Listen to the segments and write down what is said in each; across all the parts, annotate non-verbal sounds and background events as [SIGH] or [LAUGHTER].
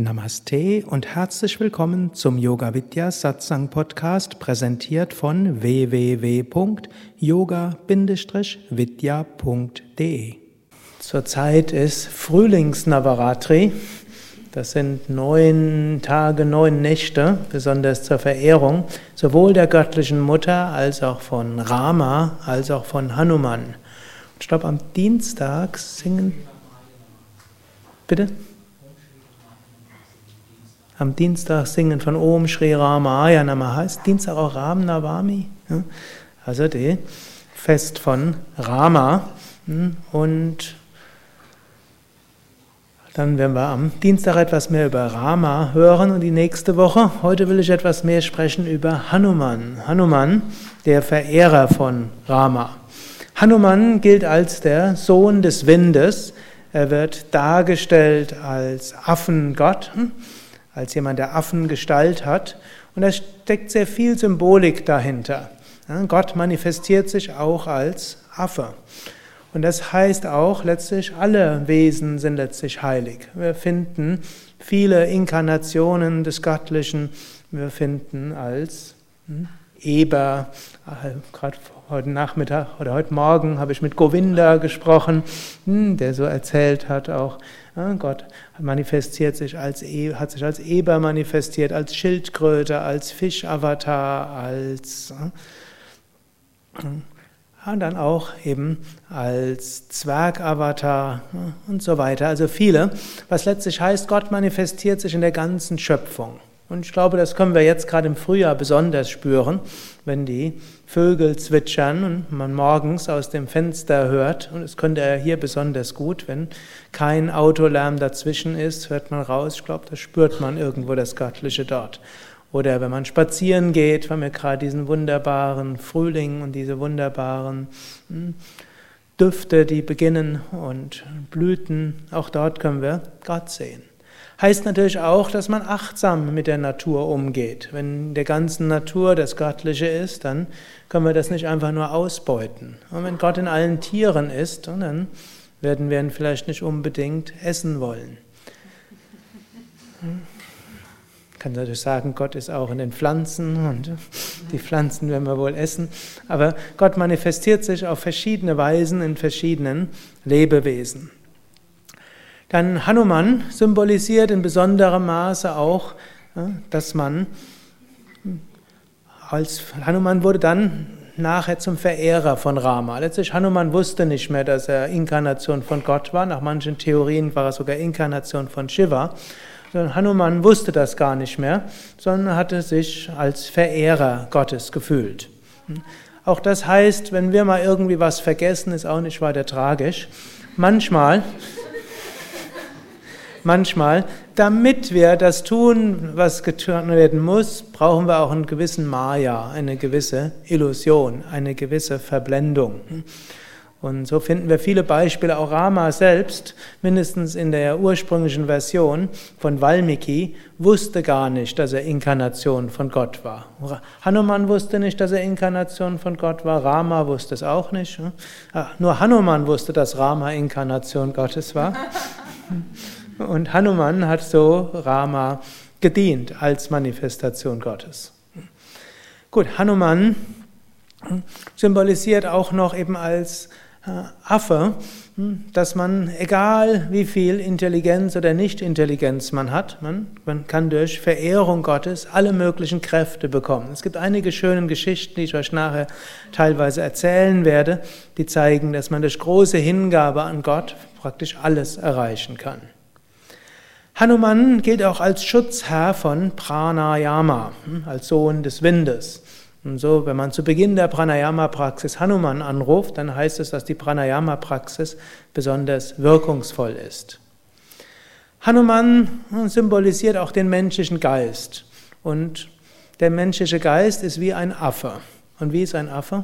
Namaste und herzlich willkommen zum Yoga Vidya Satsang Podcast, präsentiert von www.yoga-vidya.de. Zurzeit ist Frühlingsnavaratri. Das sind neun Tage, neun Nächte, besonders zur Verehrung sowohl der göttlichen Mutter als auch von Rama, als auch von Hanuman. Ich glaube, am Dienstag singen. Bitte? Am Dienstag singen von Om Shri Ramaya Namaha. Heißt Dienstag auch Ram Navami? Also die Fest von Rama. Hm? Und dann werden wir am Dienstag etwas mehr über Rama hören und die nächste Woche. Heute will ich etwas mehr sprechen über Hanuman. Hanuman, der Verehrer von Rama. Hanuman gilt als der Sohn des Windes. Er wird dargestellt als Affengott. Als jemand, der Affengestalt hat. Und da steckt sehr viel Symbolik dahinter. Gott manifestiert sich auch als Affe. Und das heißt auch letztlich, alle Wesen sind letztlich heilig. Wir finden viele Inkarnationen des Göttlichen. Wir finden als hm, Eber, äh, gerade heute Nachmittag oder heute Morgen habe ich mit Govinda gesprochen, hm, der so erzählt hat, auch Gott manifestiert sich als, e, hat sich als Eber manifestiert, als Schildkröte, als Fischavatar, als und dann auch eben als Zwergavatar und so weiter. Also viele, was letztlich heißt, Gott manifestiert sich in der ganzen Schöpfung. Und ich glaube, das können wir jetzt gerade im Frühjahr besonders spüren, wenn die Vögel zwitschern und man morgens aus dem Fenster hört. Und es könnte er hier besonders gut, wenn kein Autolärm dazwischen ist, hört man raus. Ich glaube, da spürt man irgendwo das Göttliche dort. Oder wenn man spazieren geht, haben wir gerade diesen wunderbaren Frühling und diese wunderbaren hm, Düfte, die beginnen und Blüten. Auch dort können wir Gott sehen. Heißt natürlich auch, dass man achtsam mit der Natur umgeht. Wenn der ganzen Natur das Göttliche ist, dann können wir das nicht einfach nur ausbeuten. Und wenn Gott in allen Tieren ist, dann werden wir ihn vielleicht nicht unbedingt essen wollen. Ich kann natürlich sagen, Gott ist auch in den Pflanzen und die Pflanzen werden wir wohl essen. Aber Gott manifestiert sich auf verschiedene Weisen in verschiedenen Lebewesen. Dann Hanuman symbolisiert in besonderem Maße auch, dass man als Hanuman wurde dann nachher zum Verehrer von Rama. Letztlich Hanuman wusste nicht mehr, dass er Inkarnation von Gott war. Nach manchen Theorien war er sogar Inkarnation von Shiva. Hanuman wusste das gar nicht mehr, sondern hatte sich als Verehrer Gottes gefühlt. Auch das heißt, wenn wir mal irgendwie was vergessen, ist auch nicht weiter tragisch. Manchmal manchmal, damit wir das tun, was getan werden muss, brauchen wir auch einen gewissen Maya, eine gewisse Illusion, eine gewisse Verblendung. Und so finden wir viele Beispiele. Auch Rama selbst, mindestens in der ursprünglichen Version von Valmiki, wusste gar nicht, dass er Inkarnation von Gott war. Hanuman wusste nicht, dass er Inkarnation von Gott war. Rama wusste es auch nicht. Ah, nur Hanuman wusste, dass Rama Inkarnation Gottes war. [LAUGHS] Und Hanuman hat so Rama gedient als Manifestation Gottes. Gut, Hanuman symbolisiert auch noch eben als äh, Affe, dass man, egal wie viel Intelligenz oder Nicht-Intelligenz man hat, man, man kann durch Verehrung Gottes alle möglichen Kräfte bekommen. Es gibt einige schöne Geschichten, die ich euch nachher teilweise erzählen werde, die zeigen, dass man durch große Hingabe an Gott praktisch alles erreichen kann. Hanuman gilt auch als Schutzherr von Pranayama, hm, als Sohn des Windes. Und so, wenn man zu Beginn der Pranayama-Praxis Hanuman anruft, dann heißt es, dass die Pranayama-Praxis besonders wirkungsvoll ist. Hanuman hm, symbolisiert auch den menschlichen Geist. Und der menschliche Geist ist wie ein Affe. Und wie ist ein Affe?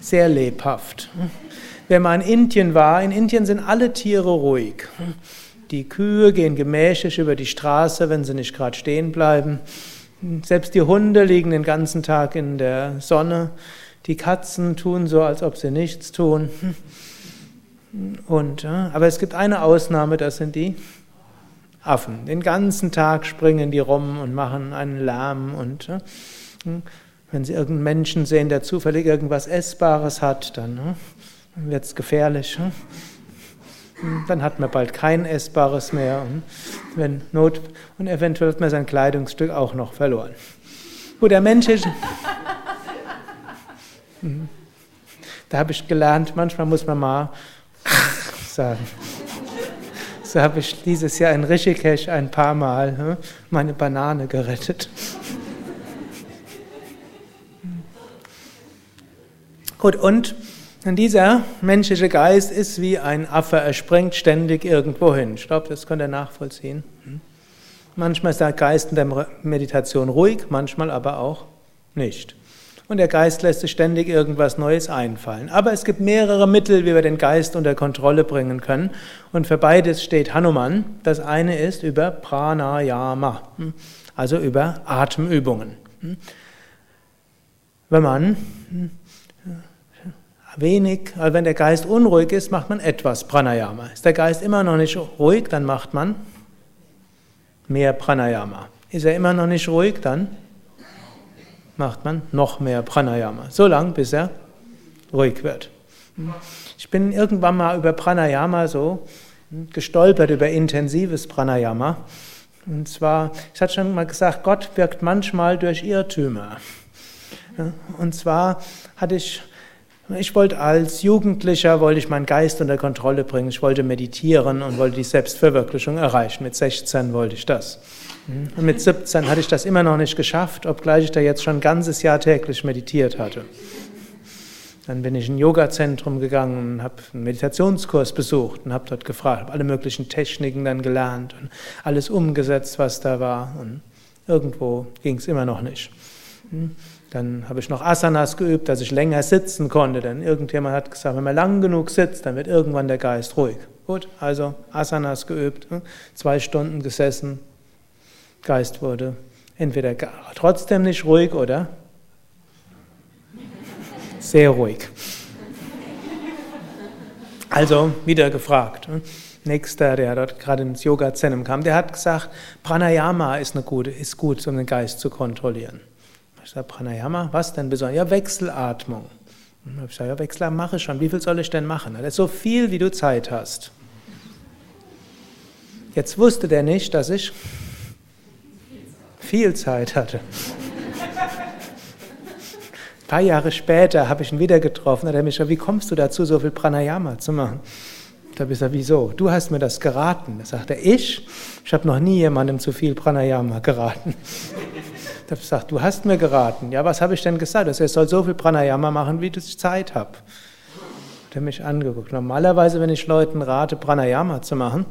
Sehr lebhaft. Wenn man in Indien war, in Indien sind alle Tiere ruhig. Die Kühe gehen gemächlich über die Straße, wenn sie nicht gerade stehen bleiben. Selbst die Hunde liegen den ganzen Tag in der Sonne. Die Katzen tun so, als ob sie nichts tun. Und, aber es gibt eine Ausnahme, das sind die Affen. Den ganzen Tag springen die rum und machen einen Lärm und wenn sie irgendeinen Menschen sehen, der zufällig irgendwas Essbares hat, dann hm, wird es gefährlich. Hm. Dann hat man bald kein Essbares mehr und, wenn Not, und eventuell hat man sein Kleidungsstück auch noch verloren. Gut, der Mensch ist. Da habe ich gelernt, manchmal muss man mal sagen. So habe ich dieses Jahr in Rishikesh ein paar Mal hm, meine Banane gerettet. Gut, und dieser menschliche Geist ist wie ein Affe, er springt ständig irgendwo hin. Ich glaube, das könnt ihr nachvollziehen. Hm. Manchmal ist der Geist in der Meditation ruhig, manchmal aber auch nicht und der Geist lässt sich ständig irgendwas Neues einfallen. Aber es gibt mehrere Mittel, wie wir den Geist unter Kontrolle bringen können. Und für beides steht Hanuman. Das eine ist über Pranayama, hm, also über Atemübungen. Hm. Wenn man wenig, also wenn der Geist unruhig ist, macht man etwas Pranayama. Ist der Geist immer noch nicht ruhig, dann macht man mehr Pranayama. Ist er immer noch nicht ruhig, dann macht man noch mehr Pranayama, so lange bis er ruhig wird. Ich bin irgendwann mal über Pranayama so gestolpert, über intensives Pranayama. Und zwar, ich hatte schon mal gesagt, Gott wirkt manchmal durch Irrtümer. Und zwar hatte ich, ich wollte als Jugendlicher, wollte ich meinen Geist unter Kontrolle bringen. Ich wollte meditieren und wollte die Selbstverwirklichung erreichen. Mit 16 wollte ich das. Und mit 17 hatte ich das immer noch nicht geschafft, obgleich ich da jetzt schon ein ganzes Jahr täglich meditiert hatte. Dann bin ich in ein Yoga-Zentrum gegangen und habe einen Meditationskurs besucht und habe dort gefragt, habe alle möglichen Techniken dann gelernt und alles umgesetzt, was da war. Und irgendwo ging es immer noch nicht. Dann habe ich noch Asanas geübt, dass ich länger sitzen konnte, denn irgendjemand hat gesagt, wenn man lang genug sitzt, dann wird irgendwann der Geist ruhig. Gut, also Asanas geübt, zwei Stunden gesessen, Geist wurde entweder trotzdem nicht ruhig oder sehr ruhig. Also wieder gefragt. Ne? Nächster, der dort gerade ins Yoga Zen kam, der hat gesagt, Pranayama ist, eine gute, ist gut, um den Geist zu kontrollieren. Ich sage, Pranayama, was denn besonders? Ja, Wechselatmung. Ich sage, ja, Wechselatmung mache ich schon. Wie viel soll ich denn machen? Das ist so viel, wie du Zeit hast. Jetzt wusste der nicht, dass ich viel Zeit hatte. Ein paar Jahre später habe ich ihn wieder getroffen, hat er mich gesagt, wie kommst du dazu, so viel Pranayama zu machen? Da habe ich gesagt, wieso? Du hast mir das geraten. Da sagt er, ich? Ich habe noch nie jemandem zu viel Pranayama geraten. Da gesagt, du hast mir geraten. Ja, was habe ich denn gesagt? Er soll so viel Pranayama machen, wie ich Zeit habe. Hat er mich angeguckt. Normalerweise, wenn ich Leuten rate, Pranayama zu machen,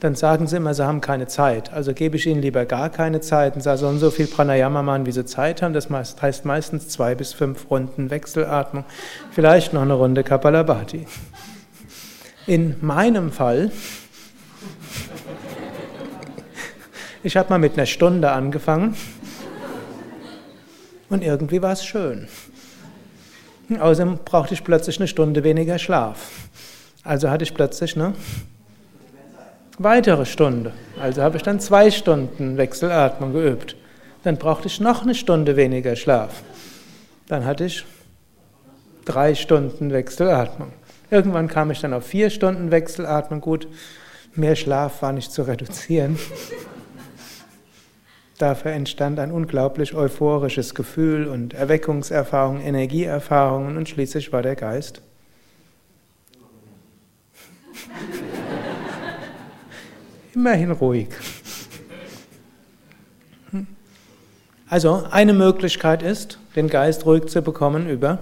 dann sagen sie immer, sie haben keine Zeit. Also gebe ich ihnen lieber gar keine Zeit und sage, sollen so viel Pranayama machen, wie sie Zeit haben. Das heißt meistens zwei bis fünf Runden Wechselatmung, vielleicht noch eine Runde Kapalabhati. In meinem Fall, ich habe mal mit einer Stunde angefangen und irgendwie war es schön. Außerdem brauchte ich plötzlich eine Stunde weniger Schlaf. Also hatte ich plötzlich eine weitere Stunde. Also habe ich dann zwei Stunden Wechselatmung geübt. Dann brauchte ich noch eine Stunde weniger Schlaf. Dann hatte ich drei Stunden Wechselatmung. Irgendwann kam ich dann auf vier Stunden Wechselatmung. Gut, mehr Schlaf war nicht zu reduzieren. Dafür entstand ein unglaublich euphorisches Gefühl und Erweckungserfahrungen, Energieerfahrungen und schließlich war der Geist immerhin ruhig. Also eine Möglichkeit ist, den Geist ruhig zu bekommen über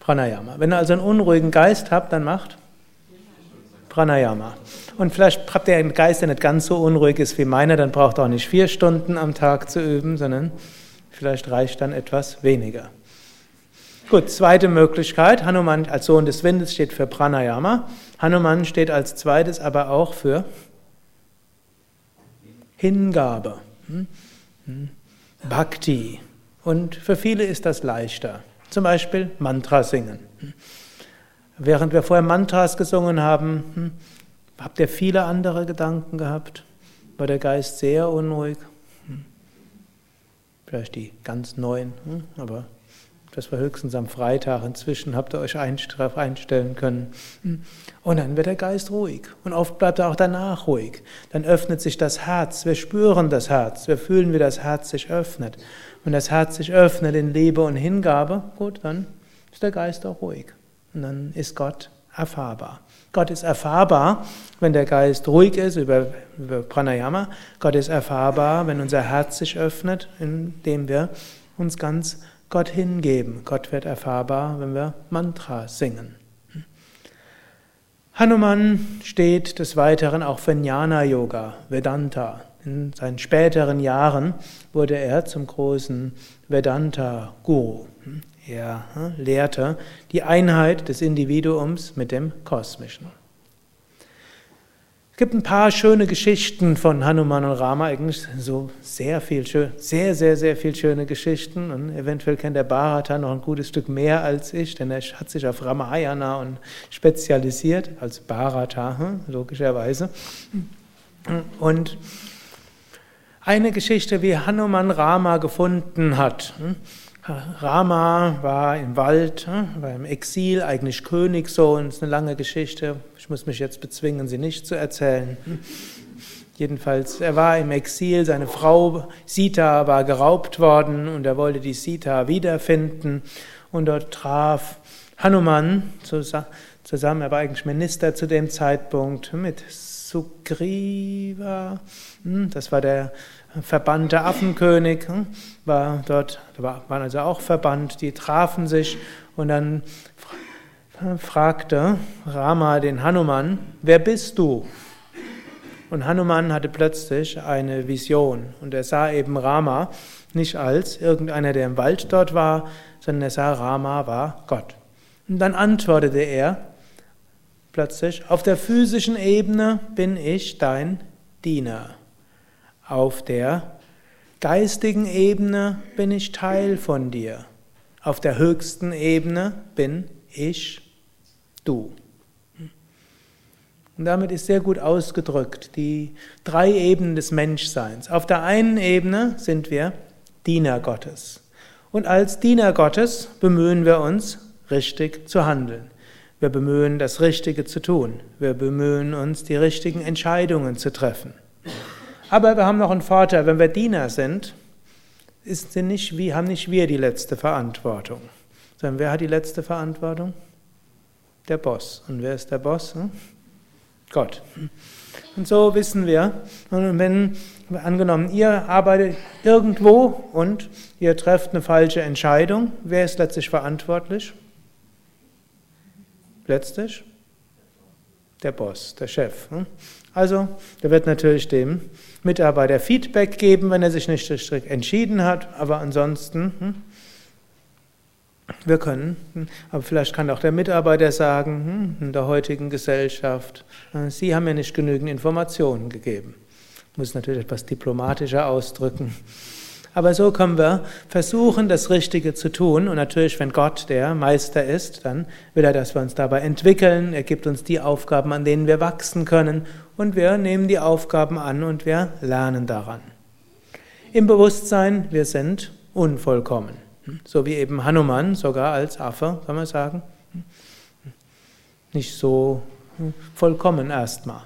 Pranayama. Wenn ihr also einen unruhigen Geist habt, dann macht Pranayama. Und vielleicht habt ihr einen Geist, der nicht ganz so unruhig ist wie meiner, dann braucht ihr auch nicht vier Stunden am Tag zu üben, sondern vielleicht reicht dann etwas weniger. Gut, zweite Möglichkeit. Hanuman als Sohn des Windes steht für Pranayama. Hanuman steht als zweites aber auch für Hingabe, hm? Hm? Bhakti. Und für viele ist das leichter. Zum Beispiel Mantra singen. Hm? Während wir vorher Mantras gesungen haben, habt ihr viele andere Gedanken gehabt? war der Geist sehr unruhig. Hm. Vielleicht die ganz neuen, hm, aber das war höchstens am Freitag. Inzwischen habt ihr euch darauf einstellen können. Hm. Und dann wird der Geist ruhig. Und oft bleibt er auch danach ruhig. Dann öffnet sich das Herz. Wir spüren das Herz. Wir fühlen, wie das Herz sich öffnet. Wenn das Herz sich öffnet in Liebe und Hingabe, gut, dann ist der Geist auch ruhig. Und dann ist Gott erfahrbar. Gott ist erfahrbar, wenn der Geist ruhig ist über, über Pranayama. Gott ist erfahrbar, wenn unser Herz sich öffnet, indem wir uns ganz Gott hingeben. Gott wird erfahrbar, wenn wir Mantra singen. Hanuman steht des Weiteren auch für Jnana Yoga, Vedanta. In seinen späteren Jahren wurde er zum großen Vedanta-Guru. Er hm, lehrte die Einheit des Individuums mit dem Kosmischen. Es gibt ein paar schöne Geschichten von Hanuman und Rama, eigentlich so sehr viel sehr, sehr, sehr viel schöne Geschichten. Und eventuell kennt der Bharata noch ein gutes Stück mehr als ich, denn er hat sich auf Ramayana und spezialisiert als Bharata, hm, logischerweise. Und eine Geschichte, wie Hanuman Rama gefunden hat. Rama war im Wald, hm, war im Exil, eigentlich Königssohn, ist eine lange Geschichte. Ich muss mich jetzt bezwingen, sie nicht zu erzählen. [LAUGHS] Jedenfalls, er war im Exil, seine Frau Sita war geraubt worden und er wollte die Sita wiederfinden. Und dort traf Hanuman zusammen, er war eigentlich Minister zu dem Zeitpunkt, mit Sugriva, hm, das war der verbannte Affenkönig, hm, war dort, waren also auch verbannt, die trafen sich und dann fragte Rama den Hanuman, wer bist du? Und Hanuman hatte plötzlich eine Vision und er sah eben Rama nicht als irgendeiner, der im Wald dort war, sondern er sah, Rama war Gott. Und dann antwortete er plötzlich, auf der physischen Ebene bin ich dein Diener. Auf der geistigen Ebene bin ich Teil von dir. Auf der höchsten Ebene bin ich du. Und damit ist sehr gut ausgedrückt die drei Ebenen des Menschseins. Auf der einen Ebene sind wir Diener Gottes. Und als Diener Gottes bemühen wir uns, richtig zu handeln. Wir bemühen, das Richtige zu tun. Wir bemühen uns, die richtigen Entscheidungen zu treffen. Aber wir haben noch einen Vorteil, wenn wir Diener sind, ist nicht, wie, haben nicht wir die letzte Verantwortung, sondern wer hat die letzte Verantwortung? Der Boss. Und wer ist der Boss? Hm? Gott. Und so wissen wir, wenn angenommen, ihr arbeitet irgendwo und ihr trefft eine falsche Entscheidung, wer ist letztlich verantwortlich? Letztlich? Der Boss, der Chef. Hm? Also, der wird natürlich dem Mitarbeiter Feedback geben, wenn er sich nicht strikt entschieden hat, aber ansonsten, hm, wir können, hm, aber vielleicht kann auch der Mitarbeiter sagen, hm, in der heutigen Gesellschaft, äh, Sie haben mir nicht genügend Informationen gegeben. Muss natürlich etwas diplomatischer ausdrücken. Aber so können wir versuchen, das Richtige zu tun. Und natürlich, wenn Gott der Meister ist, dann will er, dass wir uns dabei entwickeln. Er gibt uns die Aufgaben, an denen wir wachsen können. Und wir nehmen die Aufgaben an und wir lernen daran. Im Bewusstsein, wir sind unvollkommen. So wie eben Hanuman, sogar als Affe, kann man sagen. Nicht so vollkommen erstmal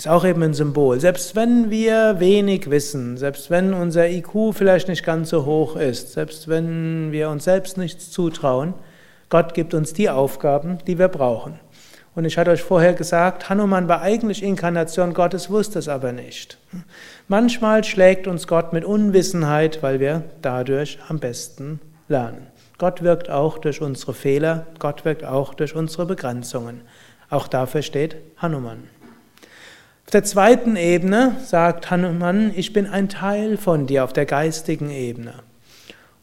ist auch eben ein Symbol. Selbst wenn wir wenig wissen, selbst wenn unser IQ vielleicht nicht ganz so hoch ist, selbst wenn wir uns selbst nichts zutrauen, Gott gibt uns die Aufgaben, die wir brauchen. Und ich hatte euch vorher gesagt, Hanuman war eigentlich Inkarnation Gottes, wusste es aber nicht. Manchmal schlägt uns Gott mit Unwissenheit, weil wir dadurch am besten lernen. Gott wirkt auch durch unsere Fehler, Gott wirkt auch durch unsere Begrenzungen. Auch dafür steht Hanuman. Auf der zweiten Ebene sagt Hanuman, ich bin ein Teil von dir auf der geistigen Ebene.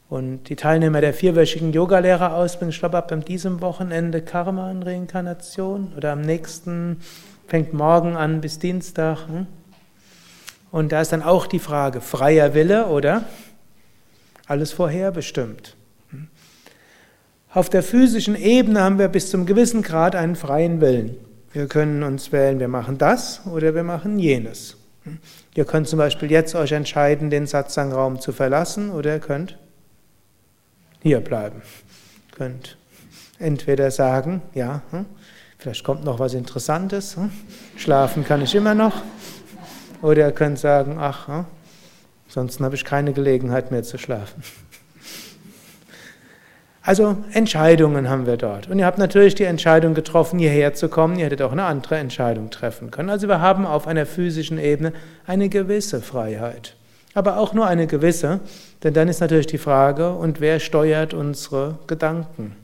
Und die Teilnehmer der vierwöchigen Yogalehrerausbildung, ich glaube ab diesem Wochenende Karma und Reinkarnation oder am nächsten, fängt morgen an bis Dienstag. Hm? Und da ist dann auch die Frage, freier Wille oder alles vorherbestimmt. Hm? Auf der physischen Ebene haben wir bis zum gewissen Grad einen freien Willen. Wir können uns wählen, wir machen das oder wir machen jenes. Ihr könnt zum Beispiel jetzt euch entscheiden, den Satsang-Raum zu verlassen oder ihr könnt hier bleiben. Könnt entweder sagen, ja, hm, vielleicht kommt noch was Interessantes, hm, schlafen kann ich immer noch, oder ihr könnt sagen, ach, hm, ansonsten habe ich keine Gelegenheit mehr zu schlafen. Also Entscheidungen haben wir dort. Und ihr habt natürlich die Entscheidung getroffen, hierher zu kommen. Ihr hättet auch eine andere Entscheidung treffen können. Also wir haben auf einer physischen Ebene eine gewisse Freiheit. Aber auch nur eine gewisse, denn dann ist natürlich die Frage, und wer steuert unsere Gedanken?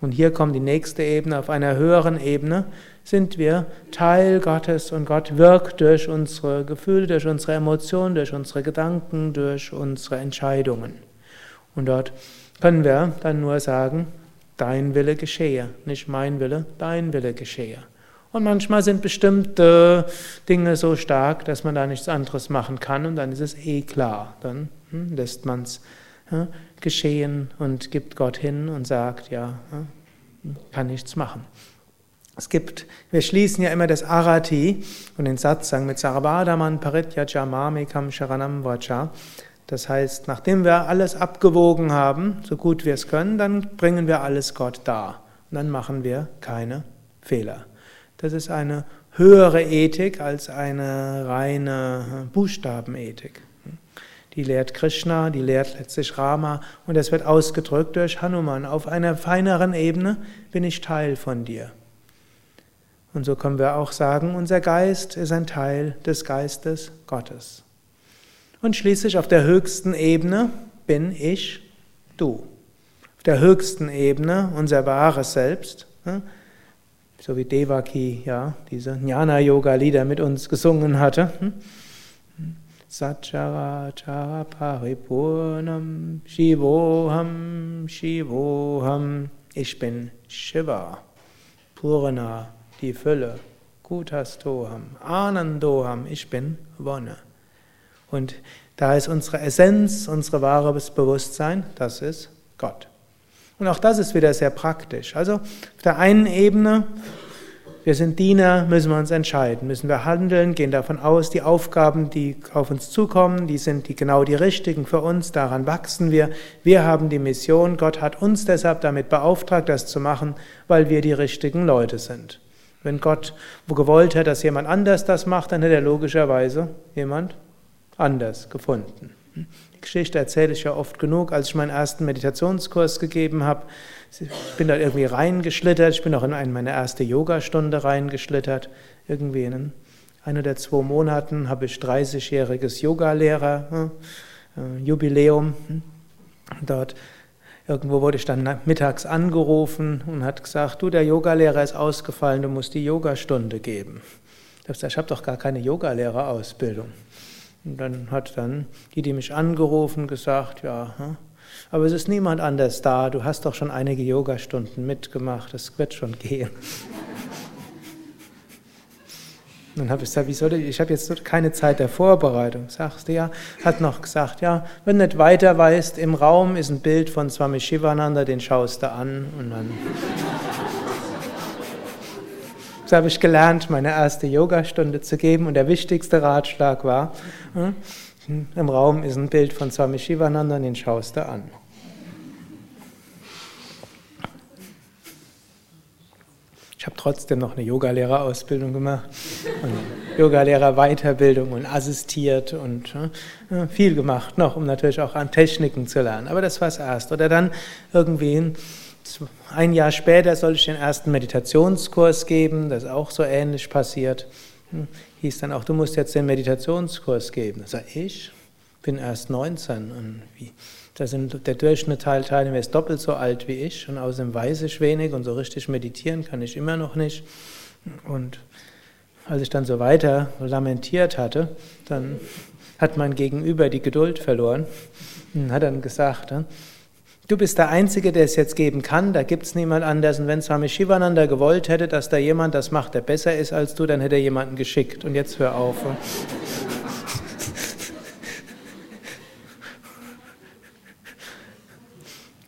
Und hier kommt die nächste Ebene. Auf einer höheren Ebene sind wir Teil Gottes und Gott wirkt durch unsere Gefühle, durch unsere Emotionen, durch unsere Gedanken, durch unsere Entscheidungen. Und dort können wir dann nur sagen, dein Wille geschehe, nicht mein Wille, dein Wille geschehe. Und manchmal sind bestimmte Dinge so stark, dass man da nichts anderes machen kann und dann ist es eh klar. Dann hm, lässt man es hm, geschehen und gibt Gott hin und sagt, ja, kann nichts machen. Es gibt, wir schließen ja immer das Arati und den Satsang mit Sarvadaman Paritya Jamamikam Sharanam Vacha. Das heißt, nachdem wir alles abgewogen haben, so gut wir es können, dann bringen wir alles Gott dar. Und dann machen wir keine Fehler. Das ist eine höhere Ethik als eine reine Buchstabenethik. Die lehrt Krishna, die lehrt letztlich Rama und das wird ausgedrückt durch Hanuman. Auf einer feineren Ebene bin ich Teil von dir. Und so können wir auch sagen, unser Geist ist ein Teil des Geistes Gottes. Und schließlich auf der höchsten Ebene bin ich du. Auf der höchsten Ebene unser wahres Selbst, so wie Devaki ja diese Jnana-Yoga-Lieder mit uns gesungen hatte. Hm? Satchara Paripurnam Shivoham Shivoham Ich bin Shiva, Purana, die Fülle, Kutastoham, Anandoham, ich bin Wonne. Und da ist unsere Essenz, unsere wahres Bewusstsein, das ist Gott. Und auch das ist wieder sehr praktisch. Also auf der einen Ebene, wir sind Diener, müssen wir uns entscheiden, müssen wir handeln, gehen davon aus, die Aufgaben, die auf uns zukommen, die sind die, genau die richtigen für uns, daran wachsen wir. Wir haben die Mission, Gott hat uns deshalb damit beauftragt, das zu machen, weil wir die richtigen Leute sind. Wenn Gott wo gewollt hätte, dass jemand anders das macht, dann hätte er logischerweise jemand anders gefunden. Die Geschichte erzähle ich ja oft genug, als ich meinen ersten Meditationskurs gegeben habe. Ich bin da irgendwie reingeschlittert, ich bin auch in eine meine erste Yogastunde reingeschlittert. Irgendwie in ein oder zwei Monaten habe ich 30-jähriges Yogalehrer, äh, Jubiläum. Dort irgendwo wurde ich dann mittags angerufen und hat gesagt, du, der Yogalehrer ist ausgefallen, du musst die Yogastunde geben. Ich habe gesagt, ich habe doch gar keine Yogalehrerausbildung. Und dann hat dann die, die mich angerufen, gesagt, ja, hm, aber es ist niemand anders da, du hast doch schon einige Yogastunden mitgemacht, das wird schon gehen. [LAUGHS] Dann habe ich gesagt, wie soll ich, ich habe jetzt keine Zeit der Vorbereitung. Sagst du ja, hat noch gesagt, ja, wenn du nicht weiter weißt, im Raum ist ein Bild von Swami Shivananda, den schaust du an und dann. So habe ich gelernt, meine erste Yogastunde zu geben und der wichtigste Ratschlag war, hm, im Raum ist ein Bild von Swami Shivananda, den schaust du an. Ich habe trotzdem noch eine Yogalehrerausbildung gemacht und Yogalehrer-Weiterbildung und assistiert und äh, viel gemacht noch, um natürlich auch an Techniken zu lernen. Aber das war es erst. Oder dann irgendwie Jahr später soll ich den ersten Meditationskurs geben, das ist auch so ähnlich passiert. Hm, hieß dann auch, du musst jetzt den Meditationskurs geben. Da sag ich, bin erst 19 und wie? Da sind der Durchschnitt Teilnehmer ist doppelt so alt wie ich und außerdem weiß ich wenig und so richtig meditieren kann ich immer noch nicht. Und als ich dann so weiter lamentiert hatte, dann hat mein Gegenüber die Geduld verloren und hat dann gesagt, Du bist der Einzige, der es jetzt geben kann, da gibt es niemand anders. Und wenn Swami Shivananda gewollt hätte, dass da jemand das macht, der besser ist als du, dann hätte er jemanden geschickt. Und jetzt hör auf.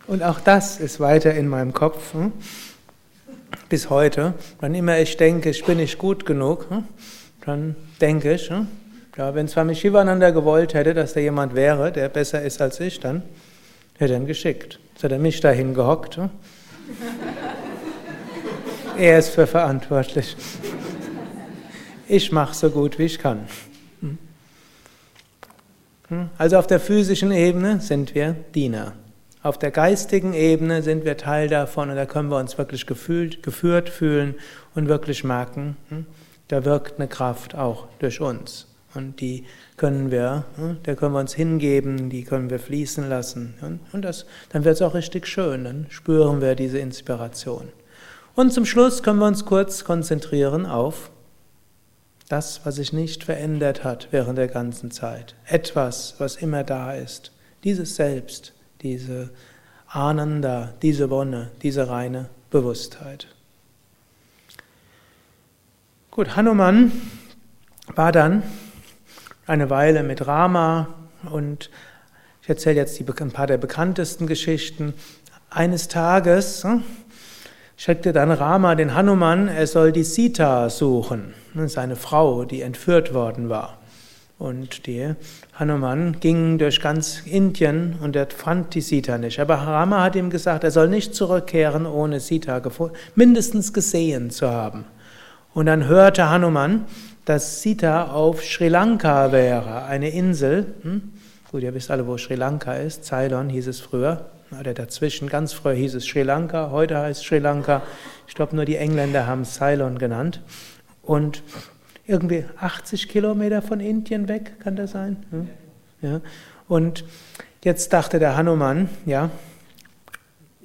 Und auch das ist weiter in meinem Kopf. Bis heute. Wann immer ich denke, ich bin nicht gut genug, dann denke ich, ja, wenn Swami Shivananda gewollt hätte, dass da jemand wäre, der besser ist als ich, dann hätte er ihn geschickt. Jetzt hat er mich dahin gehockt. er ist für verantwortlich. Ich mache so gut, wie ich kann. Also auf der physischen Ebene sind wir Diener. Auf der geistigen Ebene sind wir Teil davon und da können wir uns wirklich gefühlt, geführt fühlen und wirklich merken, hm, da wirkt eine Kraft auch durch uns. Und die können wir, hm, der können wir uns hingeben, die können wir fließen lassen. Und das, dann wird es auch richtig schön, dann spüren wir diese Inspiration. Und zum Schluss können wir uns kurz konzentrieren auf das, was sich nicht verändert hat während der ganzen Zeit. Etwas, was immer da ist. Dieses Selbst, diese Ananda, diese Wonne, diese reine Bewusstheit. Gut, Hanuman war dann eine Weile mit Rama und ich erzähle jetzt die, ein paar der bekanntesten Geschichten. Eines Tages hm, schickte dann Rama den Hanuman, er soll die Sita suchen, seine Frau, die entführt worden war. Und die Hanuman ging durch ganz Indien und er fand die Sita nicht. Aber Rama hat ihm gesagt, er soll nicht zurückkehren, ohne Sita mindestens gesehen zu haben. Und dann hörte Hanuman, dass Sita auf Sri Lanka wäre, eine Insel. Hm? Gut, ihr wisst alle, wo Sri Lanka ist. Ceylon hieß es früher. Oder dazwischen, ganz früher hieß es Sri Lanka, heute heißt Sri Lanka. Ich glaube, nur die Engländer haben Ceylon genannt. Und irgendwie 80 Kilometer von Indien weg, kann das sein? Ja. ja. Und jetzt dachte der Hanuman, ja,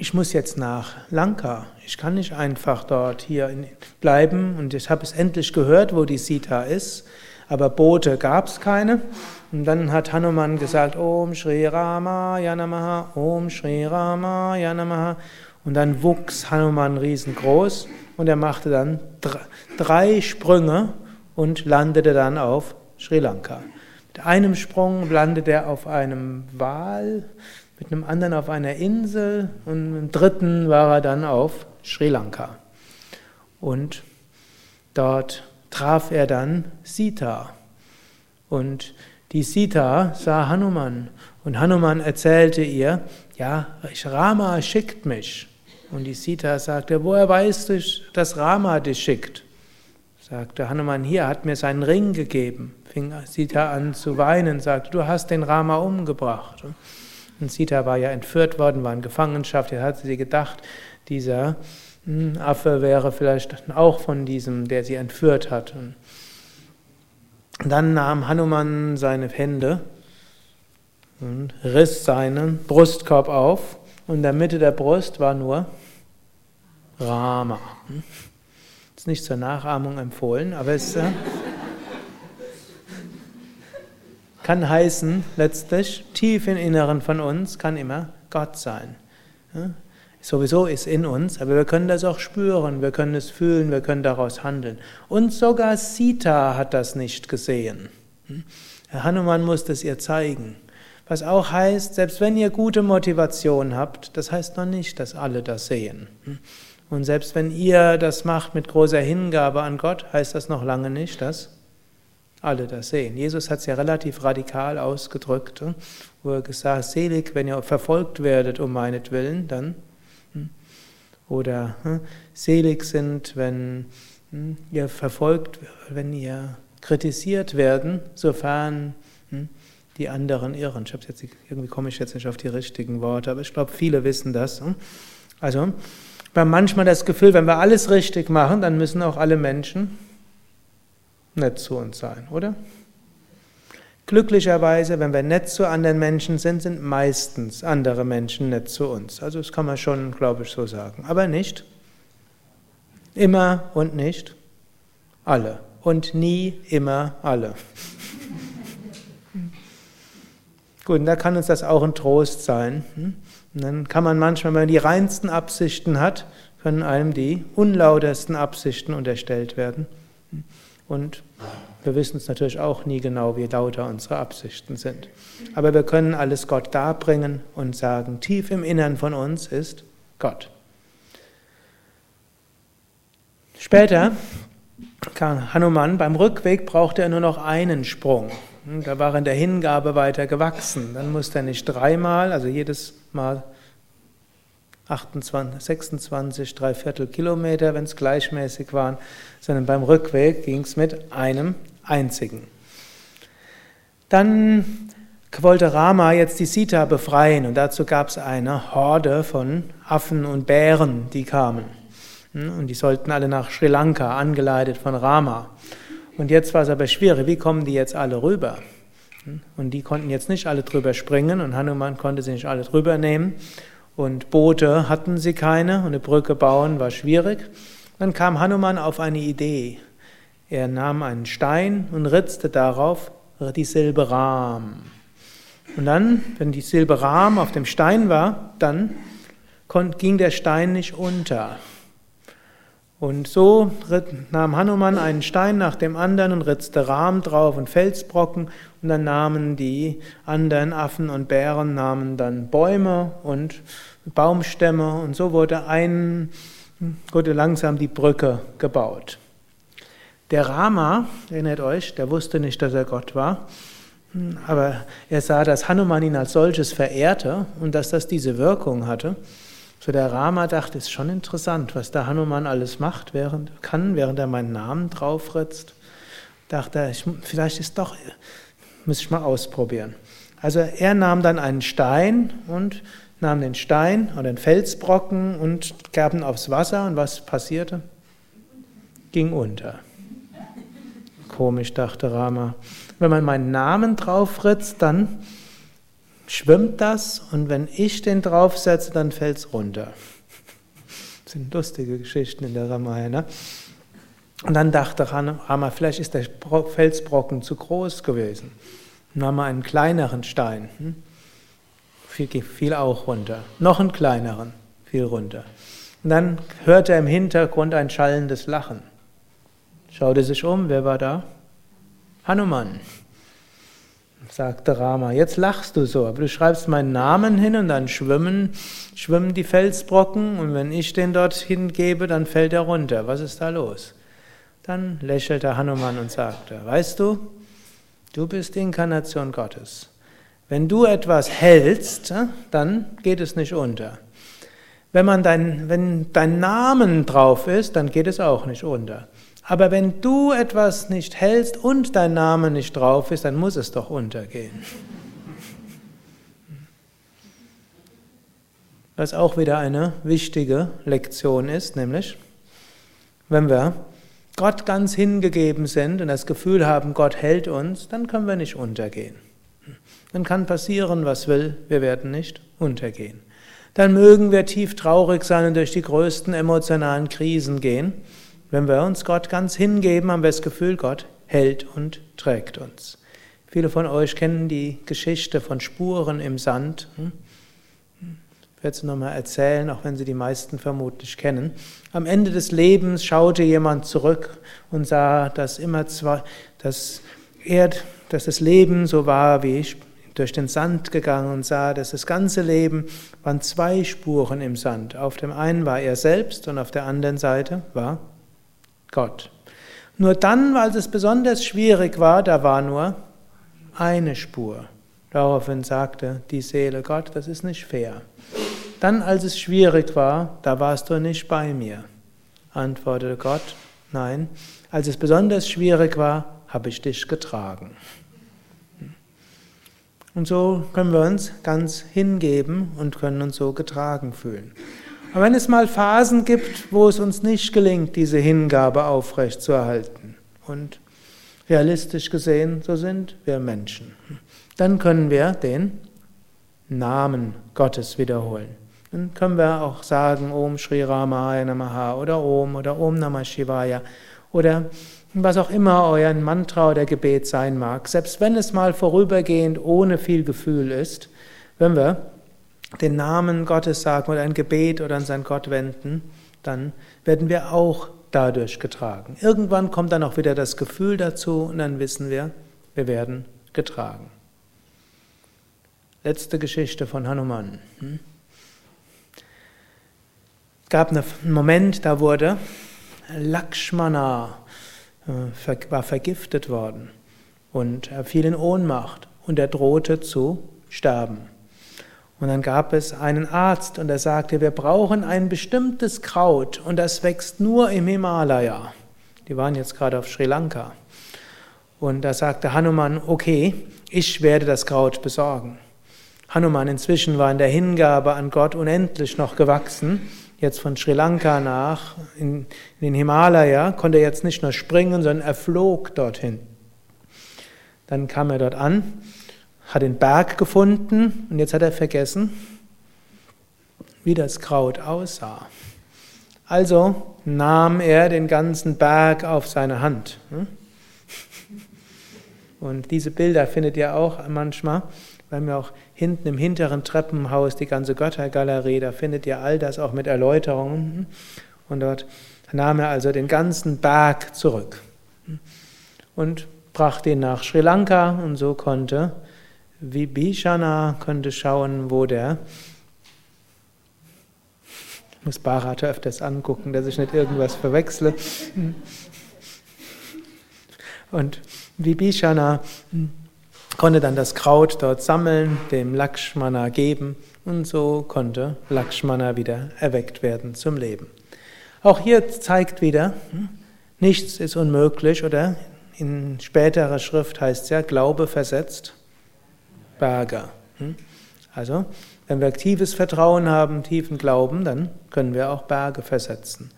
ich muss jetzt nach Lanka. Ich kann nicht einfach dort hier bleiben und ich habe es endlich gehört, wo die Sita ist, aber Boote gab es keine. Und dann hat Hanuman gesagt, Om Shri Rama Yanamaha, Om Shri Rama Yanamaha. Und dann wuchs Hanuman riesengroß und er machte dann drei Sprünge und landete dann auf Sri Lanka. Mit einem Sprung landete er auf einem Wal, mit einem anderen auf einer Insel und im dritten war er dann auf Sri Lanka. Und dort traf er dann Sita. Und die Sita sah Hanuman und Hanuman erzählte ihr, ja, Rama schickt mich. Und die Sita sagte, woher weißt du, dass Rama dich schickt? Sagte Hanuman, hier hat mir seinen Ring gegeben. Fing Sita an zu weinen, sagte, du hast den Rama umgebracht. Und Sita war ja entführt worden, war in Gefangenschaft. Jetzt hat sie gedacht, dieser hm, Affe wäre vielleicht auch von diesem, der sie entführt hat. Und dann nahm Hanuman seine Hände und riss seinen Brustkorb auf und in der Mitte der Brust war nur Rama. Hm? Ist nicht zur Nachahmung empfohlen, aber es äh, kann heißen, letztlich, tief im Inneren von uns kann immer Gott sein. Ja? Sowieso ist in uns, aber wir können das auch spüren, wir können es fühlen, wir können daraus handeln. Und sogar Sita hat das nicht gesehen. Hm? Herr Hanuman muss es ihr zeigen. Was auch heißt, selbst wenn ihr gute Motivation habt, das heißt noch nicht, dass alle das sehen. Hm? Und selbst wenn ihr das macht mit großer Hingabe an Gott, heißt das noch lange nicht, dass alle das sehen. Jesus hat es ja relativ radikal ausgedrückt, hm? wo er gesagt hat, selig, wenn ihr verfolgt werdet um meinetwillen, dann oder hm, selig sind, wenn hm, ihr verfolgt, wenn ihr kritisiert werden, sofern hm, die anderen irren. Ich jetzt, irgendwie komme ich jetzt nicht auf die richtigen Worte, aber ich glaube, viele wissen das. Hm. Also, wir haben manchmal das Gefühl, wenn wir alles richtig machen, dann müssen auch alle Menschen nett zu uns sein, oder? Glücklicherweise, wenn wir nett zu anderen Menschen sind, sind meistens andere Menschen nett zu uns. Also das kann man schon, glaube ich, so sagen. Aber nicht immer und nicht alle. Und nie immer alle. [LAUGHS] Gut, und da kann uns das auch ein Trost sein. Hm? Und dann kann man manchmal, wenn man die reinsten Absichten hat, können einem die unlautersten Absichten unterstellt werden. Und wir wissen es natürlich auch nie genau, wie lauter unsere Absichten sind. Aber wir können alles Gott darbringen und sagen, tief im Innern von uns ist Gott. Später Hanuman, beim Rückweg brauchte er nur noch einen Sprung. Da war er in der Hingabe weiter gewachsen. Dann musste er nicht dreimal, also jedes Mal 28, 26, drei Viertel Kilometer, wenn es gleichmäßig waren, sondern beim Rückweg ging es mit einem einzigen. Dann wollte Rama jetzt die Sita befreien und dazu gab es eine Horde von Affen und Bären, die kamen. Hm, und die sollten alle nach Sri Lanka, angeleitet von Rama. Und jetzt war es aber schwierig, wie kommen die jetzt alle rüber? Hm, und die konnten jetzt nicht alle drüber springen und Hanuman konnte sie nicht alle drüber nehmen. Und Boote hatten sie keine und eine Brücke bauen war schwierig. Dann kam Hanuman auf eine Idee. Er nahm einen Stein und ritzte darauf die Silbe Ram. Und dann, wenn die Silbe Ram auf dem Stein war, dann ging der Stein nicht unter. Und so nahm Hanuman einen Stein nach dem anderen und ritzte Rahm drauf und Felsbrocken und dann nahmen die anderen Affen und Bären nahmen dann Bäume und Baumstämme und so wurde ein wurde langsam die Brücke gebaut. Der Rama, erinnert euch, der wusste nicht, dass er Gott war, aber er sah, dass Hanuman ihn als solches verehrte und dass das diese Wirkung hatte. So der Rama dachte, ist schon interessant, was der Hanuman alles macht, während, kann, während er meinen Namen draufritzt. Dachte er, ich, vielleicht ist doch, muss ich mal ausprobieren. Also er nahm dann einen Stein und nahm den Stein oder den Felsbrocken und gab ihn aufs Wasser und was passierte? Ging unter. Komisch, dachte Rama. Wenn man meinen Namen draufritzt, dann schwimmt das und wenn ich den draufsetze, dann fällt es runter. Das sind lustige Geschichten in der Ramayana. Und dann dachte Rama, vielleicht ist der Felsbrocken zu groß gewesen. Dann haben wir einen kleineren Stein. Fiel, auch runter. Noch einen kleineren, fiel runter. Und dann hörte er im Hintergrund ein schallendes Lachen. Schaute sich um, wer war da? Hanuman sagte Rama, jetzt lachst du so, aber du schreibst meinen Namen hin und dann schwimmen, schwimmen die Felsbrocken und wenn ich den dorthin gebe, dann fällt er runter. Was ist da los? Dann lächelte Hanuman und sagte, weißt du, du bist die Inkarnation Gottes. Wenn du etwas hältst, dann geht es nicht unter. Wenn, man dein, wenn dein Namen drauf ist, dann geht es auch nicht unter. Aber wenn du etwas nicht hältst und dein Name nicht drauf ist, dann muss es doch untergehen. Was auch wieder eine wichtige Lektion ist, nämlich, wenn wir Gott ganz hingegeben sind und das Gefühl haben, Gott hält uns, dann können wir nicht untergehen. Dann kann passieren, was will, wir werden nicht untergehen. Dann mögen wir tief traurig sein und durch die größten emotionalen Krisen gehen. Wenn wir uns Gott ganz hingeben, haben wir das Gefühl, Gott hält und trägt uns. Viele von euch kennen die Geschichte von Spuren im Sand. Hm? Ich werde es nochmal erzählen, auch wenn Sie die meisten vermutlich kennen. Am Ende des Lebens schaute jemand zurück und sah, dass immer zwei, dass, er, dass das Leben so war wie durch den Sand gegangen und sah, dass das ganze Leben waren zwei Spuren im Sand. Auf dem einen war er selbst und auf der anderen Seite war Gott. Nur dann, als es besonders schwierig war, da war nur eine Spur. Daraufhin sagte die Seele, Gott, das ist nicht fair. Dann, als es schwierig war, da warst du nicht bei mir. Antwortete Gott, nein, als es besonders schwierig war, habe ich dich getragen. Und so können wir uns ganz hingeben und können uns so getragen fühlen. Aber wenn es mal Phasen gibt, wo es uns nicht gelingt, diese Hingabe aufrechtzuerhalten, und realistisch gesehen, so sind wir Menschen, dann können wir den Namen Gottes wiederholen. Dann können wir auch sagen Om Shri Ramaya Namaha oder Om oder Om Namah Shivaya oder was auch immer euer Mantra oder Gebet sein mag. Selbst wenn es mal vorübergehend ohne viel Gefühl ist, wenn wir den Namen Gottes sagen oder ein Gebet oder an sein Gott wenden, dann werden wir auch dadurch getragen. Irgendwann kommt dann auch wieder das Gefühl dazu und dann wissen wir, wir werden getragen. Letzte Geschichte von Hanuman. Hm? Es gab einen Moment, da wurde Lakshmana war vergiftet worden und er fiel in Ohnmacht und er drohte zu sterben. Und dann gab es einen Arzt und er sagte, wir brauchen ein bestimmtes Kraut und das wächst nur im Himalaya. Die waren jetzt gerade auf Sri Lanka. Und da sagte Hanuman, okay, ich werde das Kraut besorgen. Hanuman inzwischen war in der Hingabe an Gott unendlich noch gewachsen. Jetzt von Sri Lanka nach in, in den Himalaya konnte er jetzt nicht nur springen, sondern er flog dorthin. Dann kam er dort an hat den Berg gefunden und jetzt hat er vergessen, wie das Kraut aussah. Also nahm er den ganzen Berg auf seine Hand. Und diese Bilder findet ihr auch manchmal. Wir haben auch hinten im hinteren Treppenhaus die ganze Göttergalerie, da findet ihr all das auch mit Erläuterungen. Und dort nahm er also den ganzen Berg zurück und brachte ihn nach Sri Lanka und so konnte Vibhishana könnte schauen, wo der. Ich muss Bharata öfters angucken, dass ich nicht irgendwas verwechsle. Und Vibhishana konnte dann das Kraut dort sammeln, dem Lakshmana geben und so konnte Lakshmana wieder erweckt werden zum Leben. Auch hier zeigt wieder, hm, nichts ist unmöglich oder in späterer Schrift heißt es ja, Glaube versetzt Berge. Hm? Also, wenn wir aktives Vertrauen haben, tiefen Glauben, dann können wir auch Berge versetzen.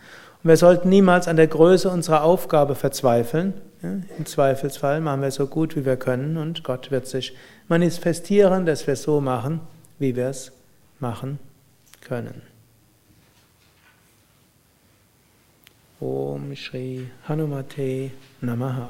Und wir sollten niemals an der Größe unserer Aufgabe verzweifeln. Im Zweifelsfall machen wir so gut, wie wir können und Gott wird sich manifestieren, dass wir es so machen, wie wir es machen können. Om Shri Hanumate Namaha.